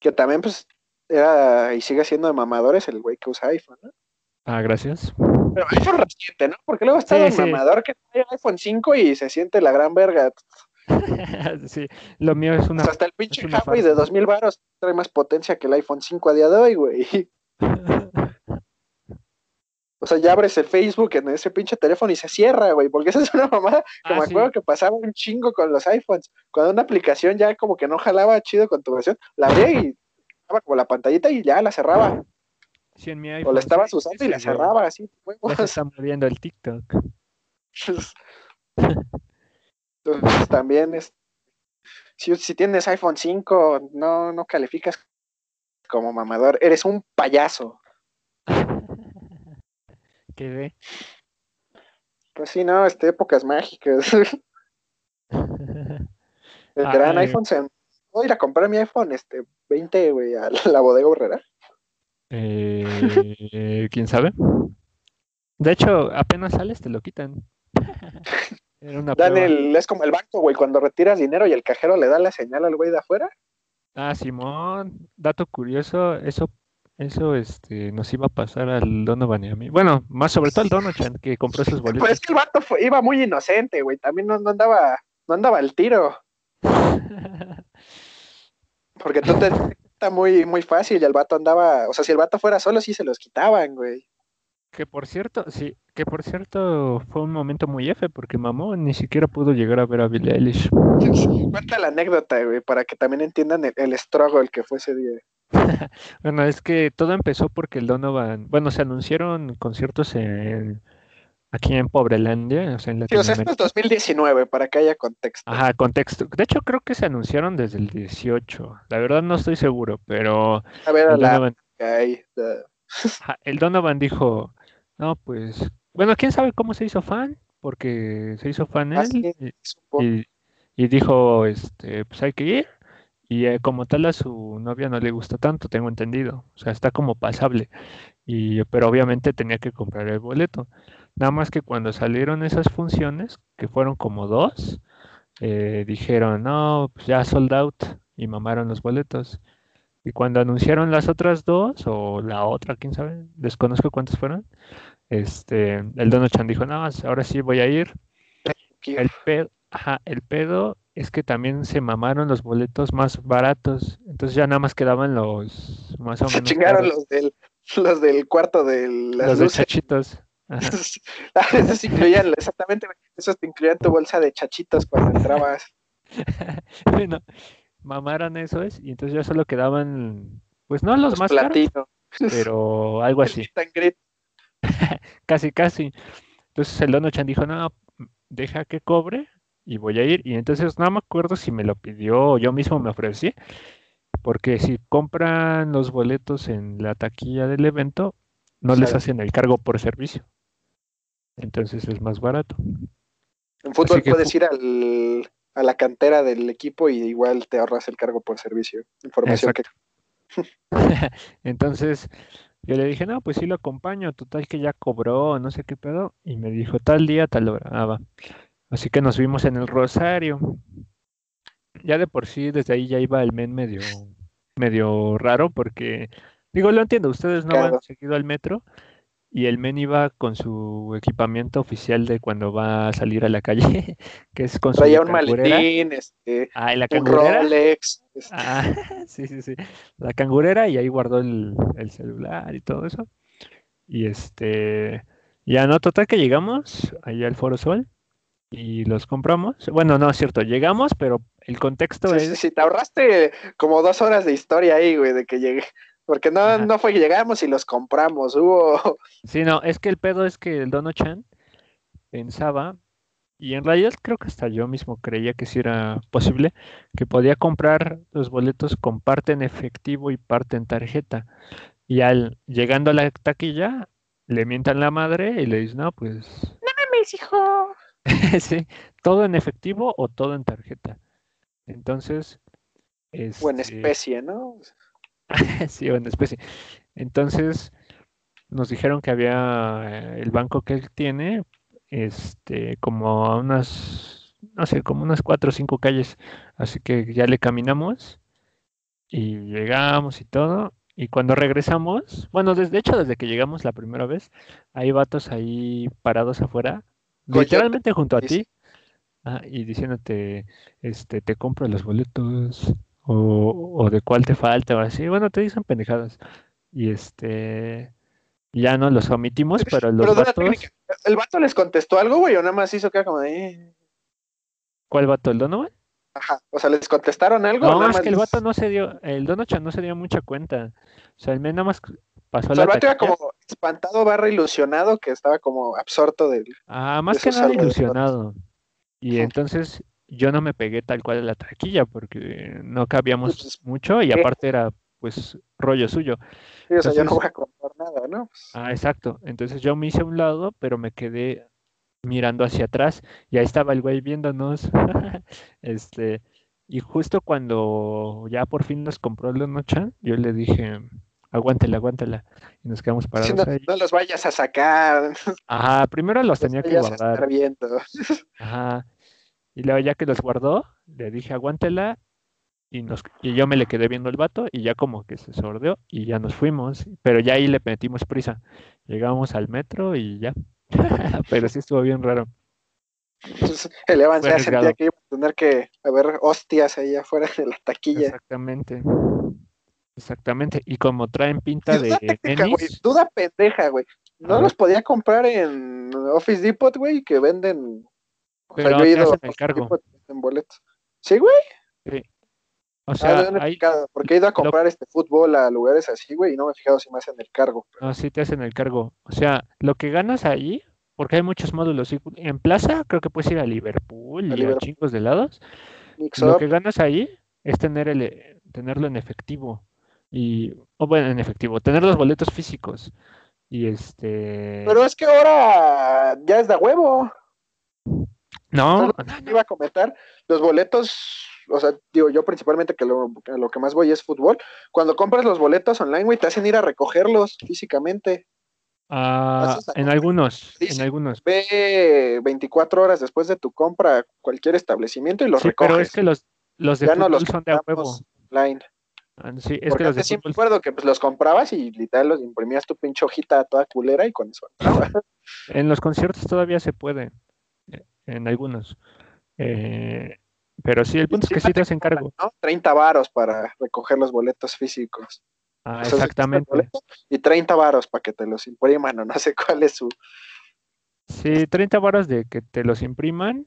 que también, pues, era y sigue siendo de mamadores el güey que usa iPhone, ¿no? Ah, gracias. Pero iPhone reciente, ¿no? Porque luego está Sí, el sí. mamador que trae el iPhone 5 y se siente la gran verga. Sí, lo mío es O una. sea, hasta el pinche una Huawei de farsa. 2000 baros trae más potencia que el iPhone 5 a día de hoy, güey. O sea, ya abres el Facebook en ese pinche teléfono y se cierra, güey, porque esa es una mamada que Ah, me sí. acuerdo que pasaba un chingo con los iPhones. Cuando una aplicación ya como que no jalaba chido con tu versión, la abría y estaba como la pantallita y ya la cerraba. Sí, en mi O la estabas sí, usando y la güey. cerraba así. Ya se está el TikTok. Entonces también es. Si, si tienes iPhone 5, no, no calificas como mamador, eres un payaso. Quedé. Pues sí, no, este, épocas mágicas. El Ah, gran eh. iPhone se... Voy a ir a comprar mi iPhone este 20, güey, a la bodega horrera. Eh, ¿quién sabe? De hecho, apenas sales te lo quitan. Era una Dan el, es como el banco, güey, cuando retiras dinero y el cajero le da la señal al güey de afuera. Ah, Simón, dato curioso, eso, eso este, nos iba a pasar al Donovan y a mí. Bueno, más sobre todo al Donovan que compró esos Pues es boletos. que el vato fue- iba muy inocente, güey, también no, no andaba, no andaba al tiro, porque tú te está muy, muy fácil y el vato andaba, o sea, si el vato fuera solo sí se los quitaban, güey. Que por cierto, sí, que por cierto fue un momento muy F porque mamó ni siquiera pudo llegar a ver a Billie Eilish. Cuenta la anécdota, güey, para que también entiendan el, el struggle que fue ese día. Bueno, es que todo empezó porque el Donovan, bueno, se anunciaron conciertos en, aquí en Pobrelandia, o sea, en Sí, o sea, esto es 2019, para que haya contexto. Ajá, contexto. De hecho, creo que se anunciaron desde el 18. La verdad no estoy seguro, pero A ver, a el la Donovan, ahí, the- ajá, el Donovan dijo, no, pues, bueno, quién sabe cómo se hizo fan, porque se hizo fan Ah, él sí, y dijo, este, pues hay que ir. Y eh, como tal a su novia no le gusta tanto, tengo entendido. O sea, está como pasable. Y, pero obviamente tenía que comprar el boleto. Nada más que cuando salieron esas funciones, que fueron como dos, eh, dijeron, no, pues ya sold out y mamaron los boletos. Y cuando anunciaron las otras dos, o la otra, quién sabe, desconozco cuántas fueron, este, el Dono-chan dijo, no, ahora sí voy a ir. El pedo, ajá, el pedo es que también se mamaron los boletos más baratos, entonces ya nada más quedaban los más o Se menos chingaron caros, los del, los del cuarto de las los de luces. chachitos. Ajá. Ah, esos incluían, exactamente, esos te incluían tu bolsa de chachitos cuando entrabas. Bueno, mamaron esos y entonces ya solo quedaban, pues no los Los más caros, platinos. pero algo así, casi casi. Entonces el Dono-chan dijo, no, deja que cobre y voy a ir. Y entonces no me acuerdo si me lo pidió o yo mismo me ofrecí, porque si compran los boletos en la taquilla del evento, no les hacen el cargo por servicio. Entonces es más barato. En fútbol que puedes ir al, a la cantera del equipo y igual te ahorras el cargo por servicio. Información que Entonces yo le dije, no, pues sí lo acompaño, total que ya cobró, no sé qué pedo, y me dijo tal día, tal hora. Ah, va. Así que nos vimos en el Rosario. Ya de por sí, desde ahí ya iba el men medio, medio raro, porque, digo, lo entiendo, ustedes no Claro. seguido al metro, y el men iba con su equipamiento oficial de cuando va a salir a la calle, que es con su Traía un cangurera. maletín, este, Ah, la un. Rolex. este, Ah, sí, sí, sí. La cangurera y ahí guardó el, el celular y todo eso. Y este, ya no, total que llegamos allá al Foro Sol y los compramos. Bueno, no es cierto, llegamos, pero el contexto Sí, sí, es, sí, te ahorraste como dos horas de historia ahí, güey, de que llegué. Porque no, Ajá. no fue que llegamos y los compramos, hubo... sí, no, es que el pedo es que el Dono Chan pensaba, y en realidad creo que hasta yo mismo creía que sí era posible, que podía comprar los boletos con parte en efectivo y parte en tarjeta. Y al llegando a la taquilla, le mientan la madre y le dicen, no, pues ¡Mames, hijo! sí, todo en efectivo o todo en tarjeta. Entonces, O en este, especie, ¿no? sí, o en especie. Entonces, nos dijeron que había eh, el banco que él tiene, este, como a unas, no sé, como unas cuatro o cinco calles. Así que ya le caminamos y llegamos y todo. Y cuando regresamos, bueno, desde hecho, desde que llegamos la primera vez, hay vatos ahí parados afuera, Coyote, literalmente junto a ti, ah, y diciéndote, este, te compro los boletos, o, o de cuál te falta, o así. Bueno, te dicen pendejadas. Y este, ya no los omitimos, pero los Pero vatos, técnica. ¿El vato les contestó algo, güey? O nada más hizo que como de... eh? ¿cuál vato? ¿El Donovan? Ajá. O sea, ¿les contestaron algo? o No, nada es más que el vato no se dio, el Donochan no se dio mucha cuenta. O sea, el men nada más pasó O sea, la el vato taquilla. como espantado barra ilusionado que estaba como absorto del... Ah, más de que nada ilusionado. Y entonces yo no me pegué tal cual a la taquilla porque no cabíamos pues, mucho y ¿qué? aparte era pues rollo suyo. Sí, o sea, yo no voy a comprar nada, ¿no? Pues, Ah, exacto. Entonces yo me hice a un lado, pero me quedé mirando hacia atrás y ahí estaba el güey viéndonos. Este, y justo cuando ya por fin nos compró la noche, yo le dije, aguántela, aguántela. Y nos quedamos si parados no, ahí. no los vayas a sacar, Ajá, primero los los tenía que guardar. Ajá. Y luego ya que los guardó, le dije, aguántela. Y, nos, y yo me le quedé viendo el vato y ya como que se sordeó y ya nos fuimos. Pero ya ahí le metimos prisa. Llegamos al metro y ya. Pero sí estuvo bien raro. Entonces, el Evan ya sentía que iba a tener que haber hostias ahí afuera de la taquilla. Exactamente. Exactamente. Y como traen pinta duda de técnica, duda pendeja, güey. No los podía comprar en Office Depot, güey, que venden. O sea, Pero yo he ido a hacen el cargo. En boletos. Sí, güey. o Ah, sea, no porque he ido a comprar este fútbol a lugares así, güey, y no me he fijado si me hacen el cargo. no, sí te hacen el cargo. O sea, lo que ganas ahí, porque hay muchos módulos. y En plaza creo que puedes ir a Liverpool y a Liverpool. chingos de lados. Mix Lo up. que ganas ahí es tener el, eh, tenerlo en efectivo. Y, o bueno, en efectivo, tener los boletos físicos. Y este. Pero es que ahora ya es de huevo. No, que iba a comentar, los boletos, o sea, digo yo principalmente que lo, a lo que más voy es fútbol. Cuando compras los boletos online, güey, te hacen ir a recogerlos físicamente. ah, en algunos, en algunos. Ve 24 horas después de tu compra a cualquier establecimiento y los Sí, recoges. pero es que los, los de ya no fútbol los son de a huevo. online. Ah, Sí, es Porque que los de antes sí me acuerdo que pues, los comprabas y literal los imprimías tu pinche hojita toda culera y con eso entraba. En los conciertos todavía se puede, en algunos. Eh, pero sí, el punto es que sí te hacen cargo. ¿no? 30 varos para recoger los boletos físicos. Ah, exactamente. Y 30 varos para que te los impriman o no sé cuál es su... Sí, 30 varas de que te los impriman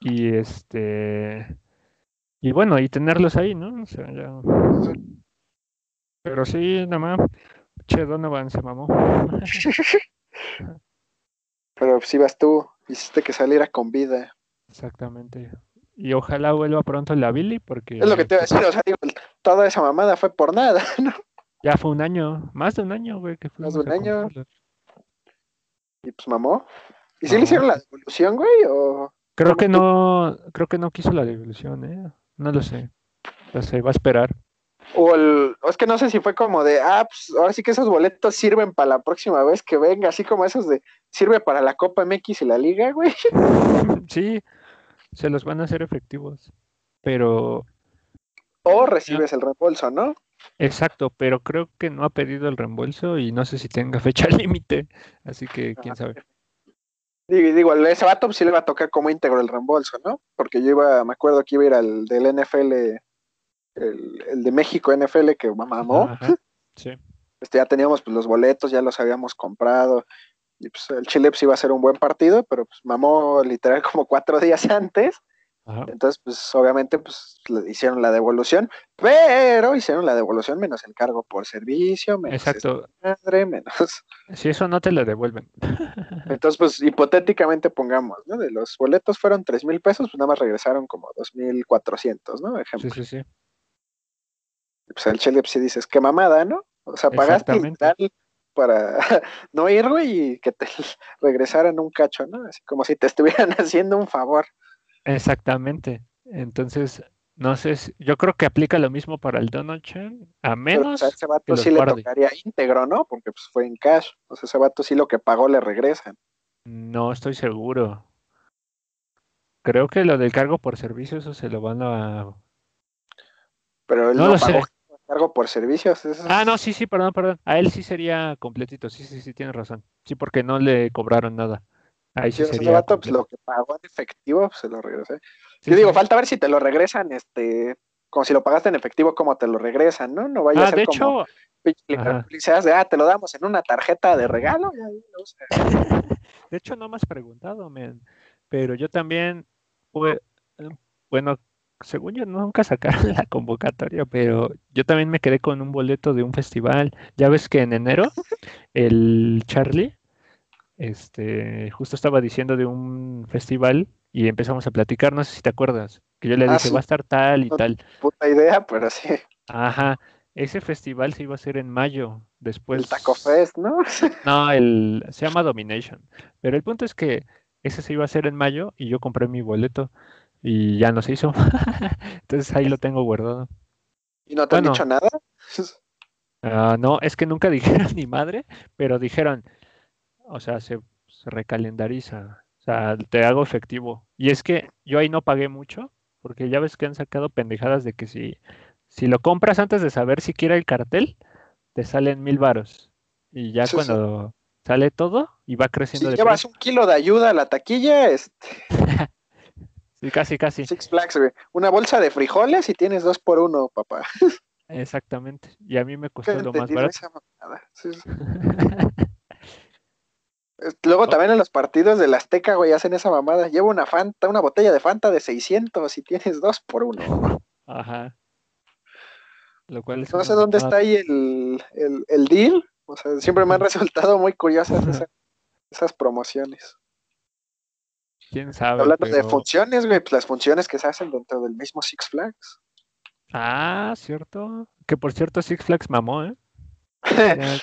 y este y bueno, y tenerlos ahí, ¿no? O sea, ya. Pero sí, nada más. Che, Donovan se mamó. Pero si vas tú, hiciste que saliera con vida. Exactamente. Y ojalá vuelva pronto la Billy porque Es lo que te iba a decir, o sea, digo, toda esa mamada fue por nada, ¿no? ya fue un año, más de un año, güey, que Más de un año. Y pues mamó. ¿Y si le hicieron la devolución, güey? ¿O Creo ¿Cómo que no, creo que no quiso la devolución, ¿eh? No lo sé. No sé, va a esperar. O, el, o es que no sé si fue como de, ah, pues ahora sí que esos boletos sirven para la próxima vez que venga, así como esos de, sirve para la Copa MX y la Liga, güey. Sí, se los van a hacer efectivos. Pero O recibes el reembolso, ¿no? Exacto, pero creo que no ha pedido el reembolso y no sé si tenga fecha límite, así que quién sabe. Digo, digo, a ese vato sí le va a tocar como íntegro el reembolso, ¿no? Porque yo iba, me acuerdo que iba a ir al del NFL, el, el de México NFL que mamó. Ajá, sí. Este, ya teníamos pues, los boletos, ya los habíamos comprado. Y pues el Chile pues, iba a ser un buen partido, pero pues mamó literal como cuatro días antes. Ajá. Entonces, pues obviamente, pues le hicieron la devolución, pero hicieron la devolución menos el cargo por servicio, menos Exacto. madre, menos. Si eso no te lo devuelven. Entonces, pues hipotéticamente pongamos, ¿no? De los boletos fueron tres mil pesos, pues nada más regresaron como dos mil cuatrocientos, ¿no? Ejemplo. Sí, sí, sí. Pues el Chile pues, sí dices, qué mamada, ¿no? O sea, pagaste literal para no ir, güey, y que te regresaran un cacho, ¿no? Así como si te estuvieran haciendo un favor. Exactamente. Entonces, no sé, si- yo creo que aplica lo mismo para el Donald Trump, a Pero menos pues, a ese que vato sí le tocaría íntegro, ¿no? Porque pues fue en cash. O sea, ese vato sí lo que pagó le regresan. No estoy seguro. Creo que lo del cargo por servicio, eso se lo van a... Pero él No no, lo sé. Cargo por servicios. eso Ah, no, sí, sí, perdón, perdón. A él sí sería completito, sí, sí, sí, tienes razón. Sí, porque no le cobraron nada. Ahí sí, sí sería vato, pues, lo que pagó en efectivo, pues, se lo regresé. Sí, Yo digo, falta ver si te lo regresan, este, como si lo pagaste en efectivo, como te lo regresan, ¿no? No vaya a Ah, ser de como hecho, de, ah, te lo damos en una tarjeta de regalo. de hecho no me has preguntado, men, pero yo también, eh, bueno, según yo nunca sacaron la convocatoria, pero yo también me quedé con un boleto de un festival. Ya ves que en enero el Charlie, este, justo estaba diciendo de un festival y empezamos a platicar, no sé si te acuerdas, que yo le Ah, dije, sí. va a estar tal y No. tal. Puta idea, pero sí. Ajá, ese festival se iba a hacer en mayo, después... el Taco Fest, ¿no? No, el, se llama Domination. Pero el punto es que ese se iba a hacer en mayo y yo compré mi boleto y ya no se hizo. Entonces ahí lo tengo guardado. Y no te Bueno. han dicho nada. Ah, no, es que nunca dijeron ni madre, pero dijeron, o sea, se, se recalendariza. O sea, te hago efectivo. Y es que yo ahí no pagué mucho, porque ya ves que han sacado pendejadas de que si, si lo compras antes de saber siquiera el cartel, te salen mil varos. Y ya Sí, sí. cuando sale todo y va creciendo Si de llevas precio. un kilo de ayuda a la taquilla, es Sí, casi, casi. Six Flags, güey. Una bolsa de frijoles y tienes dos por uno, papá. Exactamente. Y a mí me costó lo más barato. Sí, sí. Luego también en los partidos del Azteca, güey, hacen esa mamada. Lleva una Fanta, una botella de Fanta de 600 y tienes dos por uno. Ajá. Lo cual es No sé dónde mamada. está ahí el, el, el deal. O sea, siempre me han resultado muy curiosas esas promociones. ¿Quién sabe? Hablando de funciones, güey, pues las funciones que se hacen dentro del mismo Six Flags. Ah, cierto. Que por cierto Six Flags mamó, ¿eh? Ya-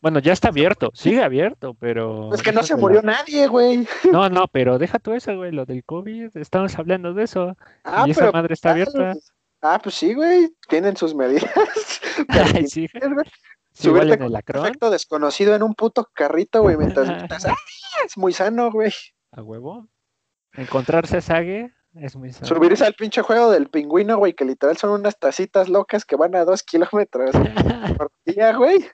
Bueno, ya está abierto, sigue abierto, pero... es que no se murió la- nadie, güey. No, no, pero deja tú eso, güey, lo del COVID, estamos hablando de eso. Ah, y esa pero madre está abierta. Ah, pues sí, güey, tienen sus medidas. Ay, sí, güey. sí, igual Subirte en el un Acron, perfecto desconocido en un puto carrito, güey, mientras ¡ah! Es muy sano, güey. a huevo. Encontrarse a Sage es muy sano. Subirse al pinche juego del pingüino, güey, que literal son unas tacitas locas que van a dos kilómetros por día, güey.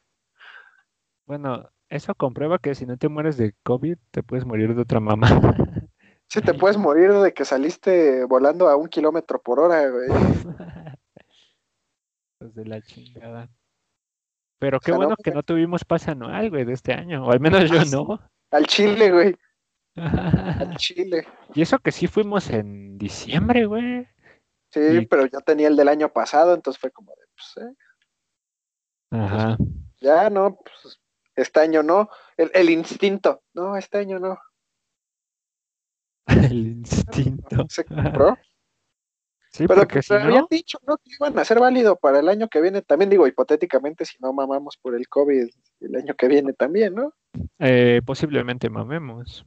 Bueno, eso comprueba que si no te mueres de COVID, te puedes morir de otra mamá. Si te puedes morir de que saliste volando a un kilómetro por hora, güey. Pues de la chingada. Pero qué sea, no bueno que no tuvimos pase anual, güey, de este año. O al menos yo Ah, sí. no. Al Chile, güey. Al Chile. Y eso que sí fuimos en diciembre, güey. Sí, Y- pero yo tenía el del año pasado, entonces fue como de, pues, eh, Ajá. ya no, pues, este año no. El, el instinto, no, este año no. El instinto. Se compró. Sí, Pero pues, si habían dicho, ¿no? Que iban a ser válido para el año que viene. También digo, hipotéticamente, si no mamamos por el COVID el año que viene también, ¿no? eh, posiblemente mamemos.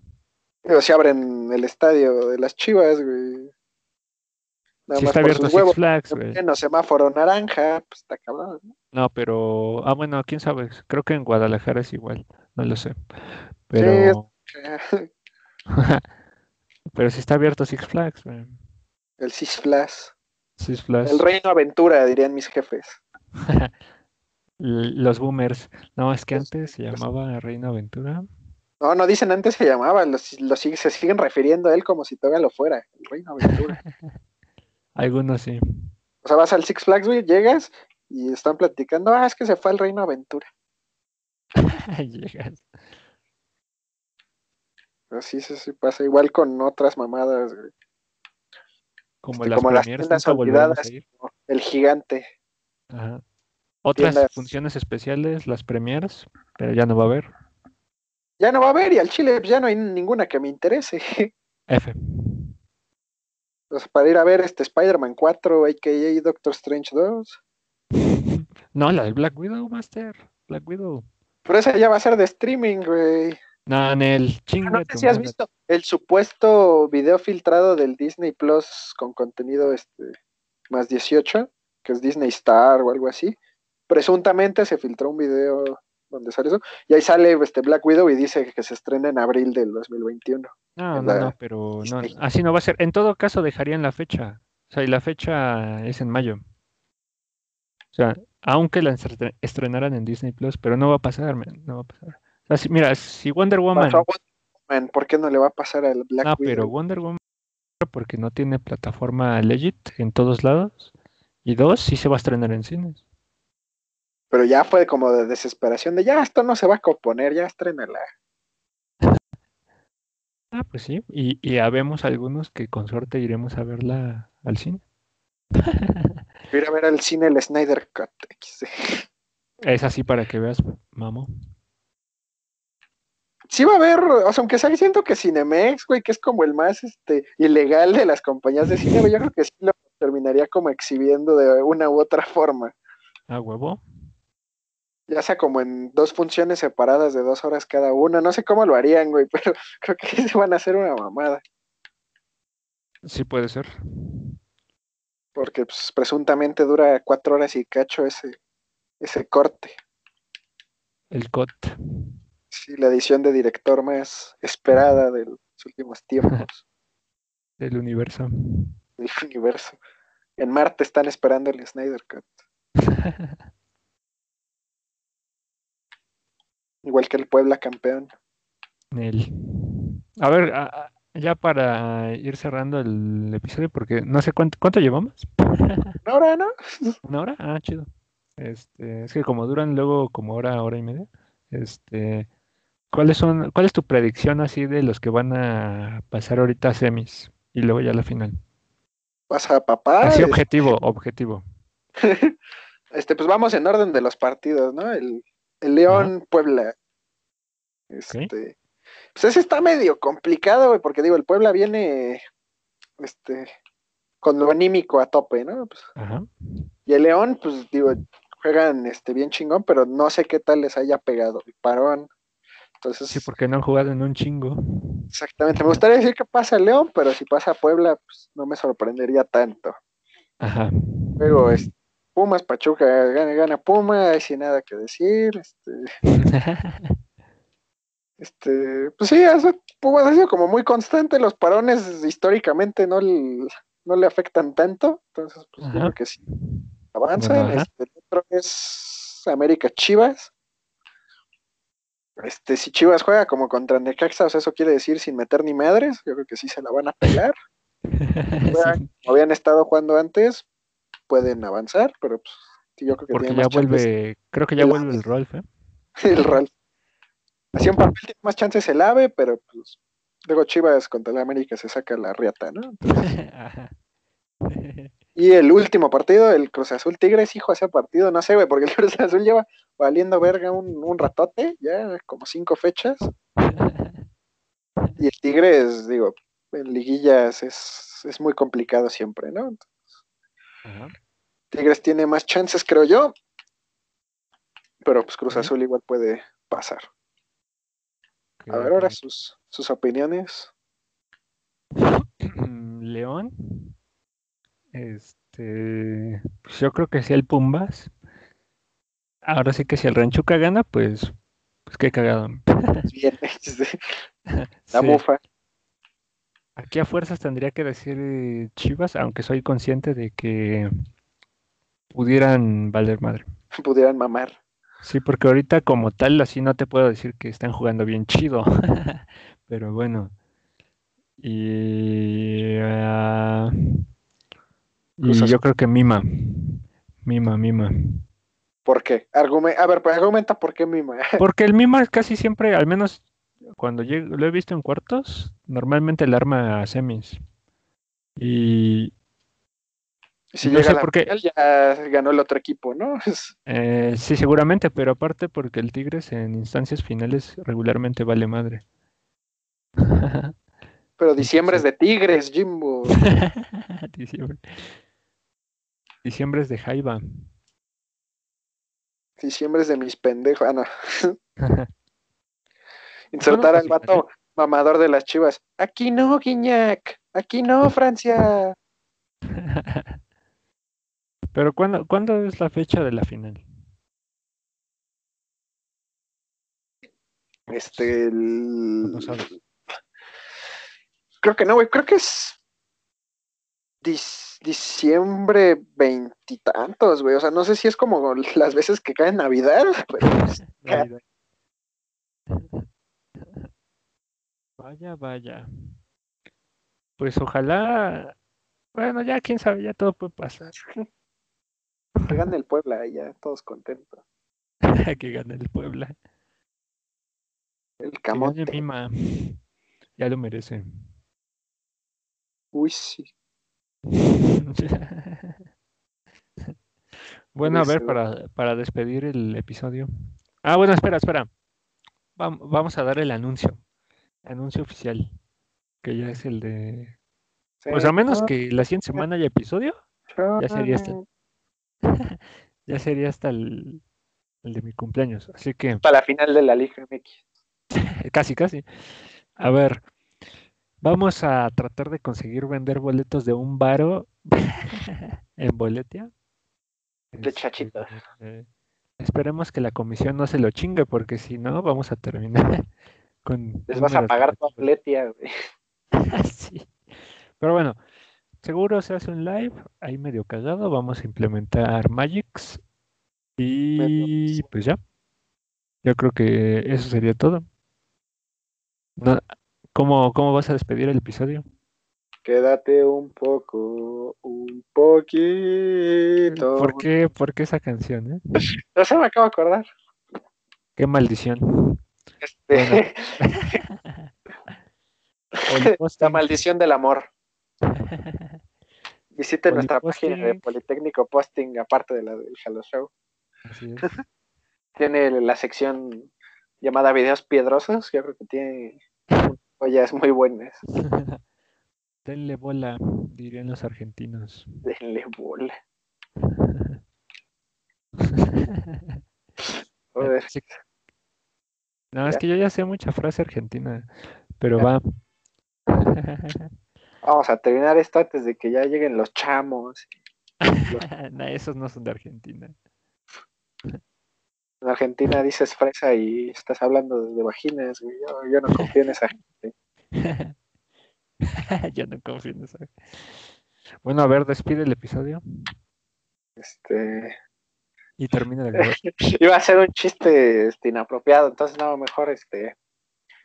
Digo, si abren el estadio de las Chivas, güey. Nada Si más está por abierto sus Six. Flags, güey. pleno semáforo naranja, pues está cabrón. ¿no? No, pero. Ah, bueno, quién sabe. Creo que en Guadalajara es igual. No lo sé. Pero. Pero si está abierto Six Flags, güey. El Six Flags. Six Flags. El reino aventura, dirían mis jefes. Los boomers. No, es que antes se llamaba Reino Aventura. No, no dicen antes se llamaba, los, se siguen refiriendo a él como si todavía lo fuera, el Reino Aventura. Algunos sí. O sea, vas al Six Flags, güey, llegas y están platicando, ah, es que se fue al Reino Aventura. llegas. Así sí, sí, pasa, igual con otras mamadas, güey. Como, este, las, como las tiendas olvidadas, el gigante. Ajá. Otras funciones especiales, las premiers, pero ya no va a haber. Ya no va a haber y al Chile ya no hay ninguna que me interese. F. Pues para ir a ver este Spider-Man 4, a.k.a. Doctor Strange 2. No, la del Black Widow, Master. Black Widow. Pero esa ya va a ser de streaming, güey. No, en el chingo. No sé si has visto el supuesto video filtrado del Disney Plus con contenido este más 18, que es Disney Star o algo así. Presuntamente se filtró un video donde sale eso, y ahí sale este Black Widow y dice que se estrena en abril del 2021. No, no, no, pero no, así no va a ser. En todo caso dejarían la fecha. O sea, y la fecha es en mayo. O sea, aunque la estrenaran en Disney Plus, pero no va a pasar, no va a pasar. O sea, mira, si Wonder Woman... ¿Por qué no le va a pasar al Black Widow? No, pero Wonder Woman porque no tiene plataforma legit en todos lados. Y dos, sí se va a estrenar en cines. Pero ya fue como de desesperación de ya esto no se va a componer, ya estrenala. Ah, pues sí, y, y habemos algunos que con suerte iremos a verla al cine. Ir a ver al cine el Snyder Cut. Es así para que veas, mamo. Sí va a haber, o sea, aunque sea siento que Cinemex, güey, que es como el más este ilegal de las compañías de cine, yo creo que sí lo terminaría como exhibiendo de una u otra forma. ¿A huevo? Ya sea como en dos funciones separadas de dos horas cada una. No sé cómo lo harían, güey, pero creo que se van a hacer una mamada. Sí, puede ser. Porque pues, presuntamente dura cuatro horas y cacho ese, ese corte. El corte. Sí, la edición de director más esperada de los últimos tiempos. Del universo. Del universo. En Marte están esperando el Snyder Cut. Igual que el Puebla campeón. A ver, ya para ir cerrando el episodio, porque no sé cuánto, cuánto llevamos. Una hora, ¿no? Una hora, ah, chido. Este, es que como duran luego como hora, hora y media. Este, ¿cuáles son, cuál es tu predicción así de los que van a pasar ahorita a semis y luego ya a la final? Pasa papá. Así objetivo, objetivo. este, pues vamos en orden de los partidos, ¿no? El, el León Puebla. Este, pues ese está medio complicado, güey, porque digo, el Puebla viene este con lo anímico a tope, ¿no? Pues, y el León, pues digo, juegan este bien chingón, pero no sé qué tal les haya pegado el parón. Entonces, sí, porque no han jugado en un chingo. Exactamente, me gustaría decir que pasa el León, pero si pasa Puebla, pues no me sorprendería tanto. Ajá. Luego, este, Pumas, Pachuca, gana, gana Puma, sin nada que decir. Este, este pues sí, Pumas ha sido como muy constante, los parones históricamente no, no le afectan tanto, entonces pues creo que sí. Avanzan, este, el otro es América Chivas. Este, si Chivas juega como contra Necaxa, o sea, eso quiere decir sin meter ni madres, yo creo que sí se la van a pegar. Como habían estado jugando antes, pueden avanzar, pero pues, yo creo que Porque ya vuelve, creo que ya vuelve el Rolf, ¿eh? el Rolf. Así un papel tiene más chances el AVE, pero pues luego Chivas contra la América se saca la riata, ¿no? y el último partido, el Cruz Azul Tigres, hijo, ese partido, no sé, güey, porque el Cruz Azul lleva valiendo verga un, un ratote, ya como cinco fechas. Y el Tigres, digo, en liguillas es, es muy complicado siempre, ¿no? Tigres tiene más chances, creo yo. Pero pues Cruz Azul igual puede pasar. A ver ahora sus, sus opiniones. León. Este. Pues yo creo que si el Pumbas. Ahora sí que si el Ranchuca gana, pues. Pues qué cagado. Bien, la mufa. Aquí a fuerzas tendría que decir Chivas, aunque soy consciente de que pudieran valer madre. pudieran mamar. Sí, porque ahorita como tal, así no te puedo decir que están jugando bien chido. Pero bueno. Y, ah, y yo creo que Mima. Mima, Mima. ¿Por qué? Argume- a ver, pues argumenta por qué Mima. Porque el Mima casi siempre, al menos cuando llego, lo he visto en cuartos, normalmente el arma a semis. Y si no llega sé a la por qué. final, ya ganó el otro equipo, ¿no? eh, sí, seguramente, pero aparte porque el Tigres en instancias finales regularmente vale madre. Pero diciembre es de Tigres, Jimbo. Diciembre. Diciembre es de Jaiba. Diciembre es de mis pendejos. Ah, no. Insertar al vato mamador de las chivas. Aquí no, Guiñac. Aquí no, Francia. Pero ¿cuándo, ¿cuándo es la fecha de la final? Este. el- No sabes. Creo que no, güey. Creo que es. diciembre veintitantos, güey. O sea, no sé si es como las veces que cae en Navidad, pero pues, Navidad. Vaya, vaya. Pues ojalá. Bueno, ya quién sabe, ya todo puede pasar. que gane el Puebla y ya, todos contentos. que gane el Puebla. El Que camote. Mima. Ya lo merece. Uy, sí. Bueno, a ver, para, para despedir el episodio. Ah, bueno, espera, espera. Vam- Vamos a dar el anuncio. Anuncio oficial. Que ya es el de. Pues a menos que la siguiente semana haya episodio, ya sería este. ya sería hasta el, el de mi cumpleaños. Así que Para la final de la Liga MX. casi, casi. A ver, vamos a tratar de conseguir vender boletos de un varo en Boletia. De Este, chachitos. eh, esperemos que la comisión no se lo chingue, porque si no, vamos a terminar con. Les vas a pagar tu atletia, güey. Sí. Pero bueno, seguro se hace un live ahí medio cagado. Vamos a implementar Magix. Y pues ya. Yo creo que eso sería todo. No- ¿cómo, ¿Cómo vas a despedir el episodio? Quédate un poco, un poquito. ¿Por qué, por qué esa canción? eh? No se me acabo de acordar. Qué maldición. Este, la maldición del amor. Visiten nuestra página de Politécnico Posting, aparte de la del Hello Show. Así es. Tiene la sección llamada Videos Piedrosos. Yo creo que tiene joyas muy buenas. Denle bola, dirían los argentinos. Denle bola. Joder. No, es que yo ya sé mucha frase argentina, pero Ya. va. Vamos a terminar esto antes de que ya lleguen los chamos. No, esos no son de Argentina. En Argentina dices fresa y estás hablando de, de vaginas. güey. Yo, yo no confío en esa gente. Yo no confío en eso. Bueno, a ver, despide el episodio Este, y termina de grabar. iba a ser un chiste este, inapropiado, entonces no, mejor este,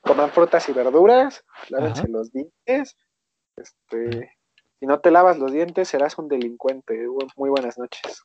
coman frutas y verduras, lávense Ajá. los dientes. Este, si no te lavas los dientes, serás un delincuente. Muy buenas noches.